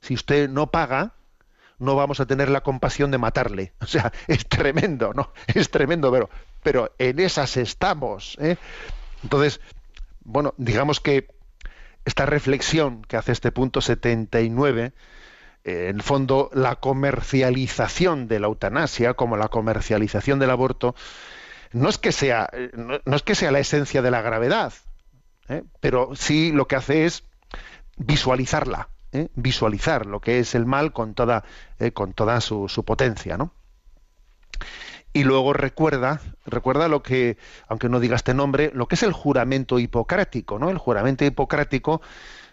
Si usted no paga, no vamos a tener la compasión de matarle. O sea, es tremendo, ¿no? Es tremendo, pero, pero en esas estamos. ¿eh? Entonces, bueno, digamos que esta reflexión que hace este punto 79, eh, en el fondo la comercialización de la eutanasia como la comercialización del aborto, no es que sea, no, no es que sea la esencia de la gravedad, ¿eh? pero sí lo que hace es visualizarla, ¿eh? visualizar lo que es el mal con toda, eh, con toda su, potencia, ¿no? y luego recuerda, recuerda lo que, aunque no diga este nombre, lo que es el juramento hipocrático, ¿no? El juramento hipocrático,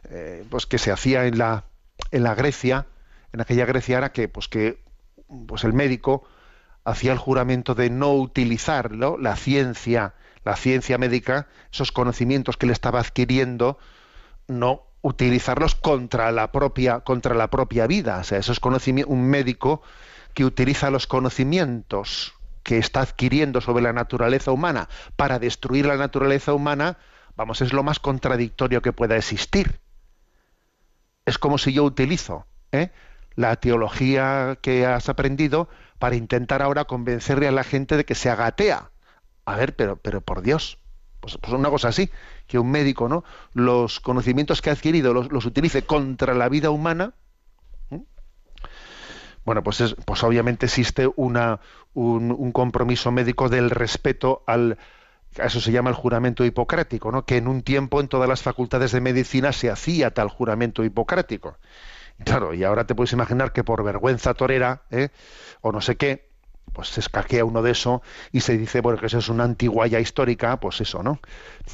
eh, pues que se hacía en la, en la Grecia, en aquella Grecia era que, pues que, pues el médico hacía el juramento de no utilizar ¿no? la ciencia, la ciencia médica, esos conocimientos que le estaba adquiriendo, no utilizarlos contra la propia, contra la propia vida. O sea, esos conocimientos, un médico que utiliza los conocimientos que está adquiriendo sobre la naturaleza humana para destruir la naturaleza humana, vamos, es lo más contradictorio que pueda existir. Es como si yo utilizo ¿eh? la teología que has aprendido para intentar ahora convencerle a la gente de que se agatea. A ver, pero, pero por Dios, pues, pues una cosa así, que un médico, ¿no? Los conocimientos que ha adquirido los, utilice contra la vida humana, bueno, pues, es, pues obviamente existe una, un, un, compromiso médico del respeto al, eso se llama el juramento hipocrático, ¿no? que en un tiempo en todas las facultades de medicina se hacía tal juramento hipocrático. Claro, y ahora te puedes imaginar que por vergüenza torera, ¿eh? o no sé qué, pues se escaquea uno de eso y se dice, bueno, que eso es una antiguaya histórica, pues eso, ¿no?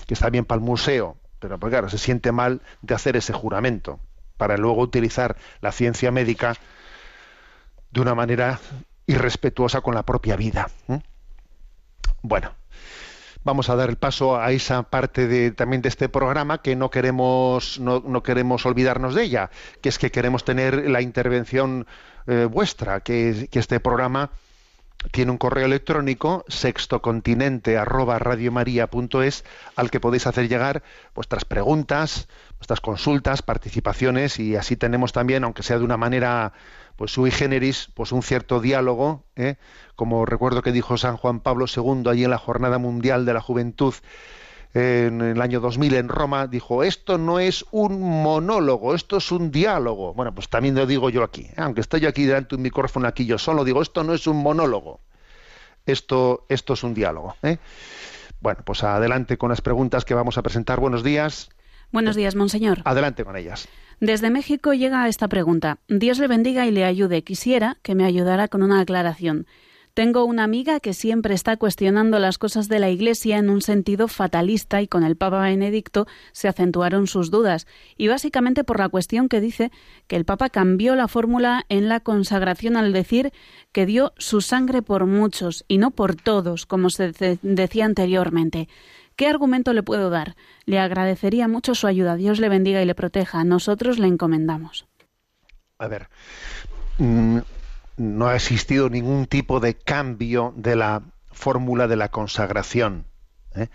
Que está bien para el museo, pero pues claro, se siente mal de hacer ese juramento para luego utilizar la ciencia médica de una manera irrespetuosa con la propia vida. Bueno, vamos a dar el paso a esa parte de, también de este programa que no queremos, no, no queremos olvidarnos de ella, que es que queremos tener la intervención eh, vuestra, que, este programa tiene un correo electrónico sextocontinente arroba al que podéis hacer llegar vuestras preguntas, vuestras consultas, participaciones y así tenemos también, aunque sea de una manera pues sui generis, pues un cierto diálogo, ¿eh? como recuerdo que dijo San Juan Pablo II allí en la Jornada Mundial de la Juventud en el año 2000 en Roma, dijo, esto no es un monólogo, esto es un diálogo. Bueno, pues también lo digo yo aquí, ¿eh? aunque estoy aquí delante de un micrófono aquí yo solo, digo, esto no es un monólogo, esto, esto es un diálogo. ¿eh? Bueno, pues adelante con las preguntas que vamos a presentar. Buenos días. Buenos días, monseñor. Adelante con ellas. Desde México llega esta pregunta. Dios le bendiga y le ayude. Quisiera que me ayudara con una aclaración. Tengo una amiga que siempre está cuestionando las cosas de la Iglesia en un sentido fatalista y con el Papa Benedicto se acentuaron sus dudas. Y básicamente por la cuestión que dice que el Papa cambió la fórmula en la consagración al decir que dio su sangre por muchos y no por todos, como se decía anteriormente. ¿Qué argumento le puedo dar? Le agradecería mucho su ayuda. Dios le bendiga y le proteja. Nosotros le encomendamos. A ver, mm, no ha existido ningún tipo de cambio de la fórmula de la consagración. ¿eh?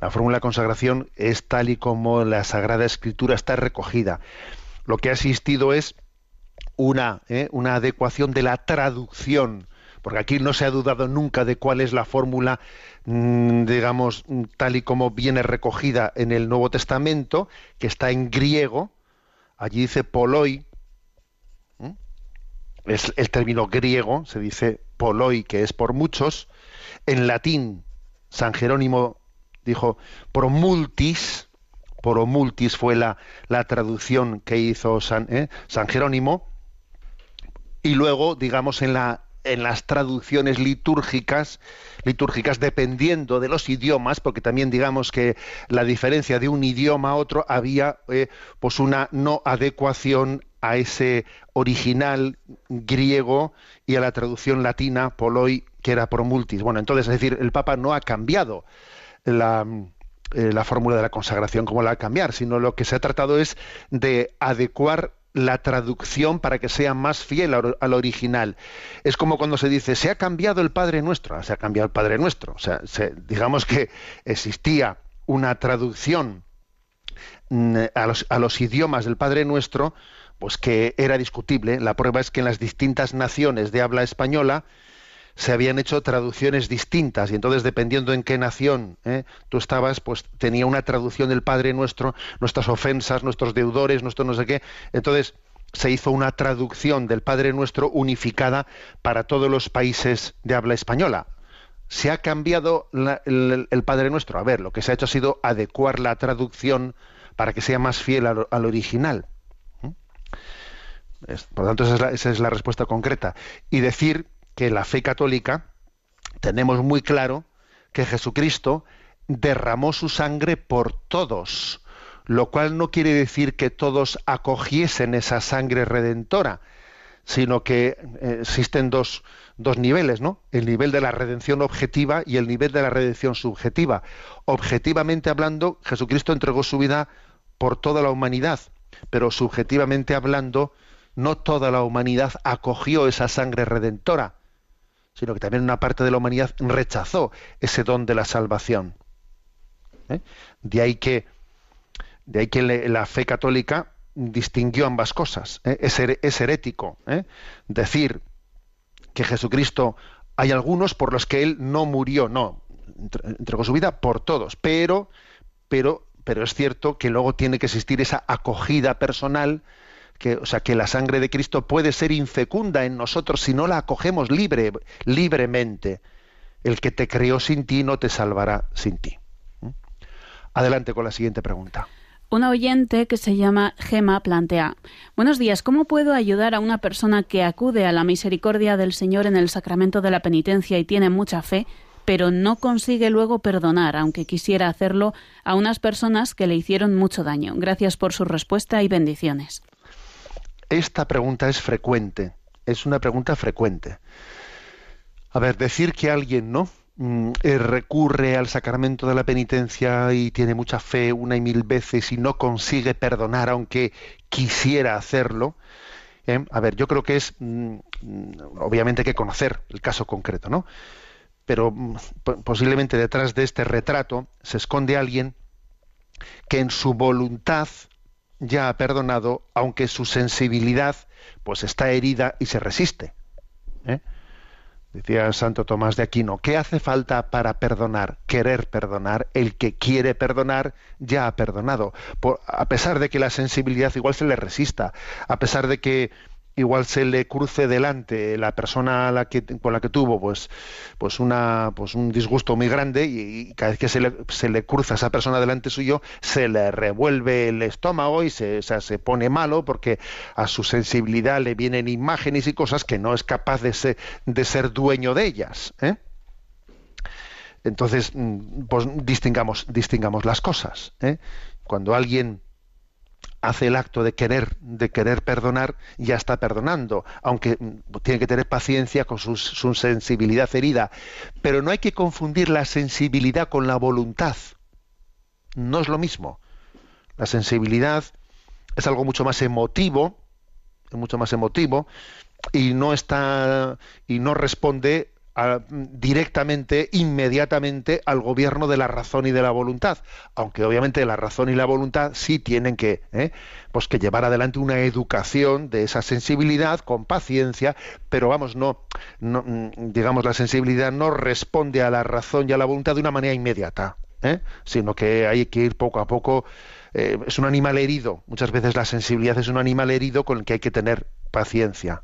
La fórmula de consagración es tal y como la Sagrada Escritura está recogida. Lo que ha existido es una, ¿eh? una adecuación de la traducción, porque aquí no se ha dudado nunca de cuál es la fórmula, mm, digamos, tal y como viene recogida en el Nuevo Testamento, que está en griego. Allí dice poloi, es el término griego, se dice poloi, que es por muchos. En latín, San Jerónimo dijo promultis, promultis fue la, la traducción que hizo San, ¿eh? San Jerónimo. Y luego, digamos, en la en las traducciones litúrgicas, litúrgicas dependiendo de los idiomas, porque también digamos que la diferencia de un idioma a otro había eh, pues una no adecuación a ese original griego y a la traducción latina, poloi, que era promultis. Bueno, entonces, es decir, el Papa no ha cambiado la, eh, la fórmula de la consagración como la va a cambiar, sino lo que se ha tratado es de adecuar la traducción para que sea más fiel al original. Es como cuando se dice, se ha cambiado el Padre Nuestro, se ha cambiado el Padre Nuestro. O sea, digamos que existía una traducción mm, a los, a los idiomas del Padre Nuestro, pues que era discutible. La prueba es que en las distintas naciones de habla española se habían hecho traducciones distintas y entonces dependiendo en qué nación ¿eh? tú estabas, pues tenía una traducción del Padre Nuestro, nuestras ofensas, nuestros deudores, nuestro no sé qué. Entonces se hizo una traducción del Padre Nuestro unificada para todos los países de habla española. Se ha cambiado el, Padre Nuestro. A ver, lo que se ha hecho ha sido adecuar la traducción para que sea más fiel al original. Por lo tanto, esa es, la, respuesta concreta. Y decir que la fe católica tenemos muy claro que Jesucristo derramó su sangre por todos, lo cual no quiere decir que todos acogiesen esa sangre redentora, sino que eh, existen dos, dos niveles, ¿no? El nivel de la redención objetiva y el nivel de la redención subjetiva. Objetivamente hablando, Jesucristo entregó su vida por toda la humanidad, pero subjetivamente hablando, no toda la humanidad acogió esa sangre redentora, sino que también una parte de la humanidad rechazó ese don de la salvación. ¿Eh? De ahí que, de ahí que la fe católica distinguió ambas cosas. ¿eh? Es, herético ¿eh? decir que Jesucristo hay algunos por los que él no murió, no, entregó su vida por todos, pero, pero, pero es cierto que luego tiene que existir esa acogida personal que, o sea, que la sangre de Cristo puede ser infecunda en nosotros si no la acogemos libre, libremente. El que te creó sin ti no te salvará sin ti. ¿Mm? Adelante con la siguiente pregunta. Una oyente que se llama Gema plantea, Buenos días, ¿cómo puedo ayudar a una persona que acude a la misericordia del Señor en el sacramento de la penitencia y tiene mucha fe, pero no consigue luego perdonar, aunque quisiera hacerlo, a unas personas que le hicieron mucho daño? Gracias por su respuesta y bendiciones. Esta pregunta es frecuente, es una pregunta frecuente. A ver, decir que alguien, ¿no? Mm, eh, recurre al sacramento de la penitencia y tiene mucha fe una y mil veces y no consigue perdonar aunque quisiera hacerlo. ¿eh? A ver, yo creo que es, mm, obviamente hay que conocer el caso concreto, ¿no? Pero mm, posiblemente detrás de este retrato se esconde alguien que en su voluntad ya ha perdonado, aunque su sensibilidad pues está herida y se resiste. ¿eh? Decía Santo Tomás de Aquino, ¿qué hace falta para perdonar? Querer perdonar. El que quiere perdonar ya ha perdonado. a pesar de que la sensibilidad igual se le resista, a pesar de que igual se le cruce delante la persona con la que tuvo pues, pues, una, pues un disgusto muy grande y, cada vez que se le, se le, cruza esa persona delante suyo se le revuelve el estómago y se, se pone malo porque a su sensibilidad le vienen imágenes y cosas que no es capaz de ser, de ser dueño de ellas. ¿eh? Entonces, mm, pues distingamos, distingamos las cosas. ¿eh? Cuando alguien hace el acto de querer, de querer perdonar, ya está perdonando, aunque tiene que tener paciencia con su, sensibilidad herida. Pero no hay que confundir la sensibilidad con la voluntad. No es lo mismo. La sensibilidad es algo mucho más emotivo, mucho más emotivo, y no está y no responde directamente, inmediatamente al gobierno de la razón y de la voluntad, aunque obviamente la razón y la voluntad sí tienen que, ¿eh? pues que llevar adelante una educación de esa sensibilidad con paciencia, pero vamos, no, no, mm, digamos, la sensibilidad no responde a la razón y a la voluntad de una manera inmediata, ¿eh? sino que hay que ir poco a poco. Eh, es un animal herido. Muchas veces la sensibilidad es un animal herido con el que hay que tener paciencia.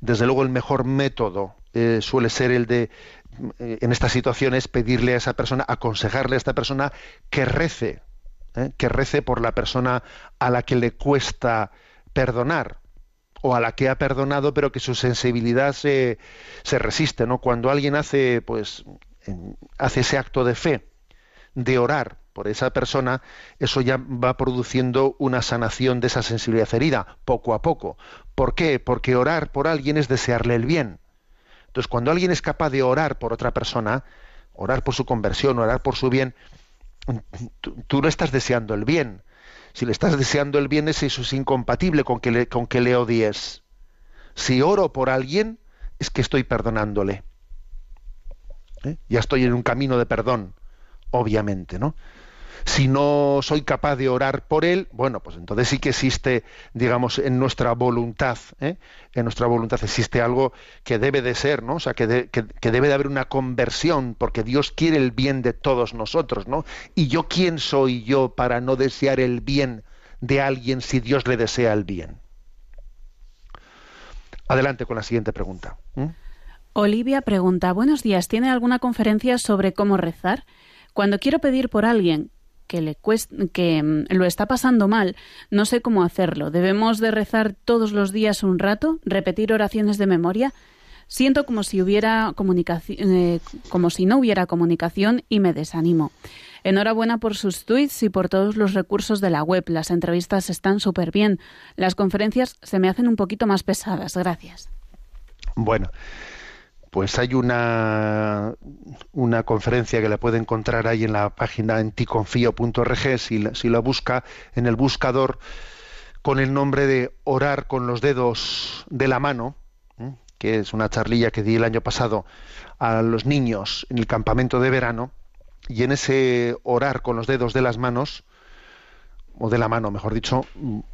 Desde luego el mejor método eh, suele ser el de, eh, en estas situaciones, pedirle a esa persona, aconsejarle a esta persona que rece, ¿eh? que rece por la persona a la que le cuesta perdonar o a la que ha perdonado pero que su sensibilidad se, se resiste, ¿no? Cuando alguien hace, pues, hace ese acto de fe, de orar por esa persona, eso ya va produciendo una sanación de esa sensibilidad herida, poco a poco. ¿Por qué? Porque orar por alguien es desearle el bien. Entonces, cuando alguien es capaz de orar por otra persona, orar por su conversión, orar por su bien, tú, no estás deseando el bien. Si le estás deseando el bien, eso es incompatible con que, le, con que le odies. Si oro por alguien, es que estoy perdonándole. ¿Eh? Ya estoy en un camino de perdón, obviamente, ¿no? Si no soy capaz de orar por él, bueno, pues entonces sí que existe, digamos, en nuestra voluntad, ¿eh? en nuestra voluntad existe algo que debe de ser, ¿no? O sea, que, debe de haber una conversión, porque Dios quiere el bien de todos nosotros, ¿no? Y yo, ¿quién soy yo para no desear el bien de alguien si Dios le desea el bien? Adelante con la siguiente pregunta. Olivia pregunta, buenos días, ¿tiene alguna conferencia sobre cómo rezar? Cuando quiero pedir por alguien que, le que mm, lo está pasando mal, no sé cómo hacerlo. ¿Debemos de rezar todos los días un rato? ¿Repetir oraciones de memoria? Siento como si hubiera comunicación, eh, como si no hubiera comunicación y me desanimo. Enhorabuena por sus tweets y por todos los recursos de la web. Las entrevistas están súper bien. Las conferencias se me hacen un poquito más pesadas. Gracias. Bueno, pues hay una, una conferencia que la puede encontrar ahí en la página enticonfío.org, si, si la busca en el buscador con el nombre de Orar con los dedos de la mano, que es una charlilla que di el año pasado a los niños en el campamento de verano, y en ese orar con los dedos de las manos, o de la mano, mejor dicho,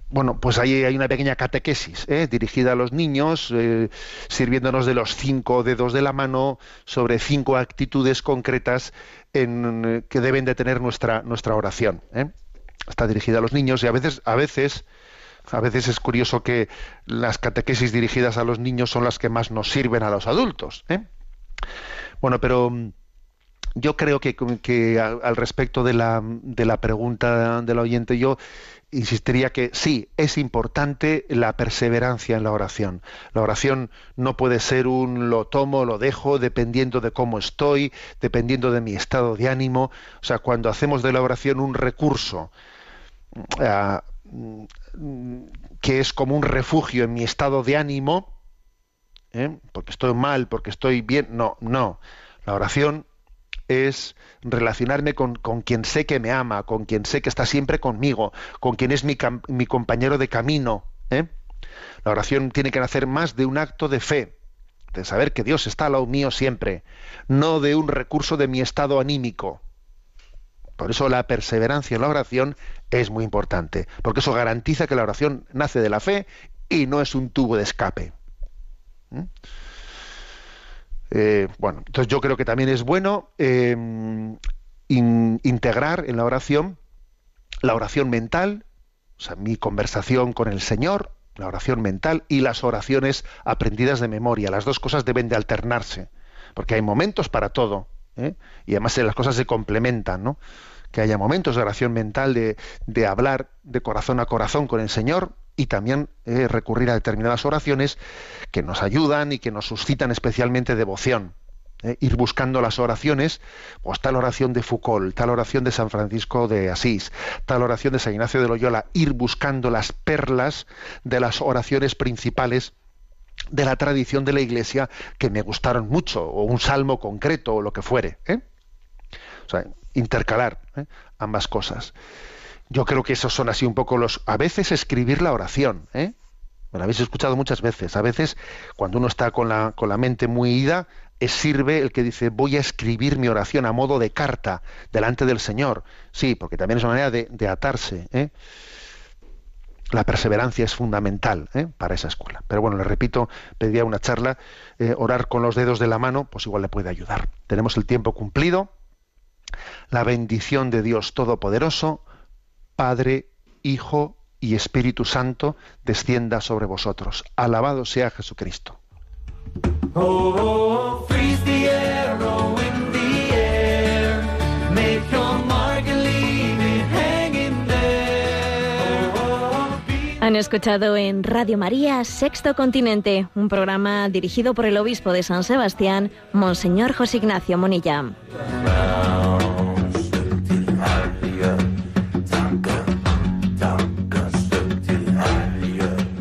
bueno, pues ahí hay una pequeña catequesis ¿eh? dirigida a los niños, eh, sirviéndonos de los cinco dedos de la mano sobre cinco actitudes concretas en, que deben de tener nuestra, nuestra oración. ¿eh? Está dirigida a los niños y a veces, a veces, a veces es curioso que las catequesis dirigidas a los niños son las que más nos sirven a los adultos. Bueno, pero yo creo que, que al respecto de la, de la pregunta del oyente, yo insistiría que sí, es importante la perseverancia en la oración. La oración no puede ser un lo tomo, lo dejo, dependiendo de cómo estoy, dependiendo de mi estado de ánimo. O sea, cuando hacemos de la oración un recurso eh, que es como un refugio en mi estado de ánimo, ¿eh? porque estoy mal, porque estoy bien, no, no. La oración es relacionarme con, quien sé que me ama, con quien sé que está siempre conmigo, con quien es mi, mi compañero de camino. ¿eh? La oración tiene que nacer más de un acto de fe, de saber que Dios está a lado mío siempre, no de un recurso de mi estado anímico. Por eso la perseverancia en la oración es muy importante, porque eso garantiza que la oración nace de la fe y no es un tubo de escape. ¿eh? Eh, bueno, entonces yo creo que también es bueno eh, integrar en la oración la oración mental, o sea, mi conversación con el Señor, la oración mental y las oraciones aprendidas de memoria. Las dos cosas deben de alternarse, porque hay momentos para todo, ¿eh? y además las cosas se complementan, ¿no? Que haya momentos de oración mental, de, de hablar de corazón a corazón con el Señor y también eh, recurrir a determinadas oraciones que nos ayudan y que nos suscitan especialmente devoción. ¿eh? ir buscando las oraciones, pues tal oración de Foucault, tal oración de San Francisco de Asís, tal oración de San Ignacio de Loyola, ir buscando las perlas de las oraciones principales de la tradición de la Iglesia que me gustaron mucho, o un salmo concreto, o lo que fuere. ¿eh? O sea, intercalar ¿eh? ambas cosas. Yo creo que esos son así un poco los... A veces escribir la oración, ¿eh? Me lo habéis escuchado muchas veces. A veces, cuando uno está con la, con la mente muy ida, sirve el que dice voy a escribir mi oración a modo de carta delante del Señor. Sí, porque también es una manera de, atarse. ¿eh? La perseverancia es fundamental ¿eh? para esa escuela. Pero bueno, le repito, pedía una charla, eh, orar con los dedos de la mano, pues igual le puede ayudar. Tenemos el tiempo cumplido. La bendición de Dios Todopoderoso, Padre, Hijo y Espíritu Santo, descienda sobre vosotros. Alabado sea Jesucristo. Han escuchado en Radio María Sexto Continente, un programa dirigido por el obispo de San Sebastián, Monseñor José Ignacio Monilla.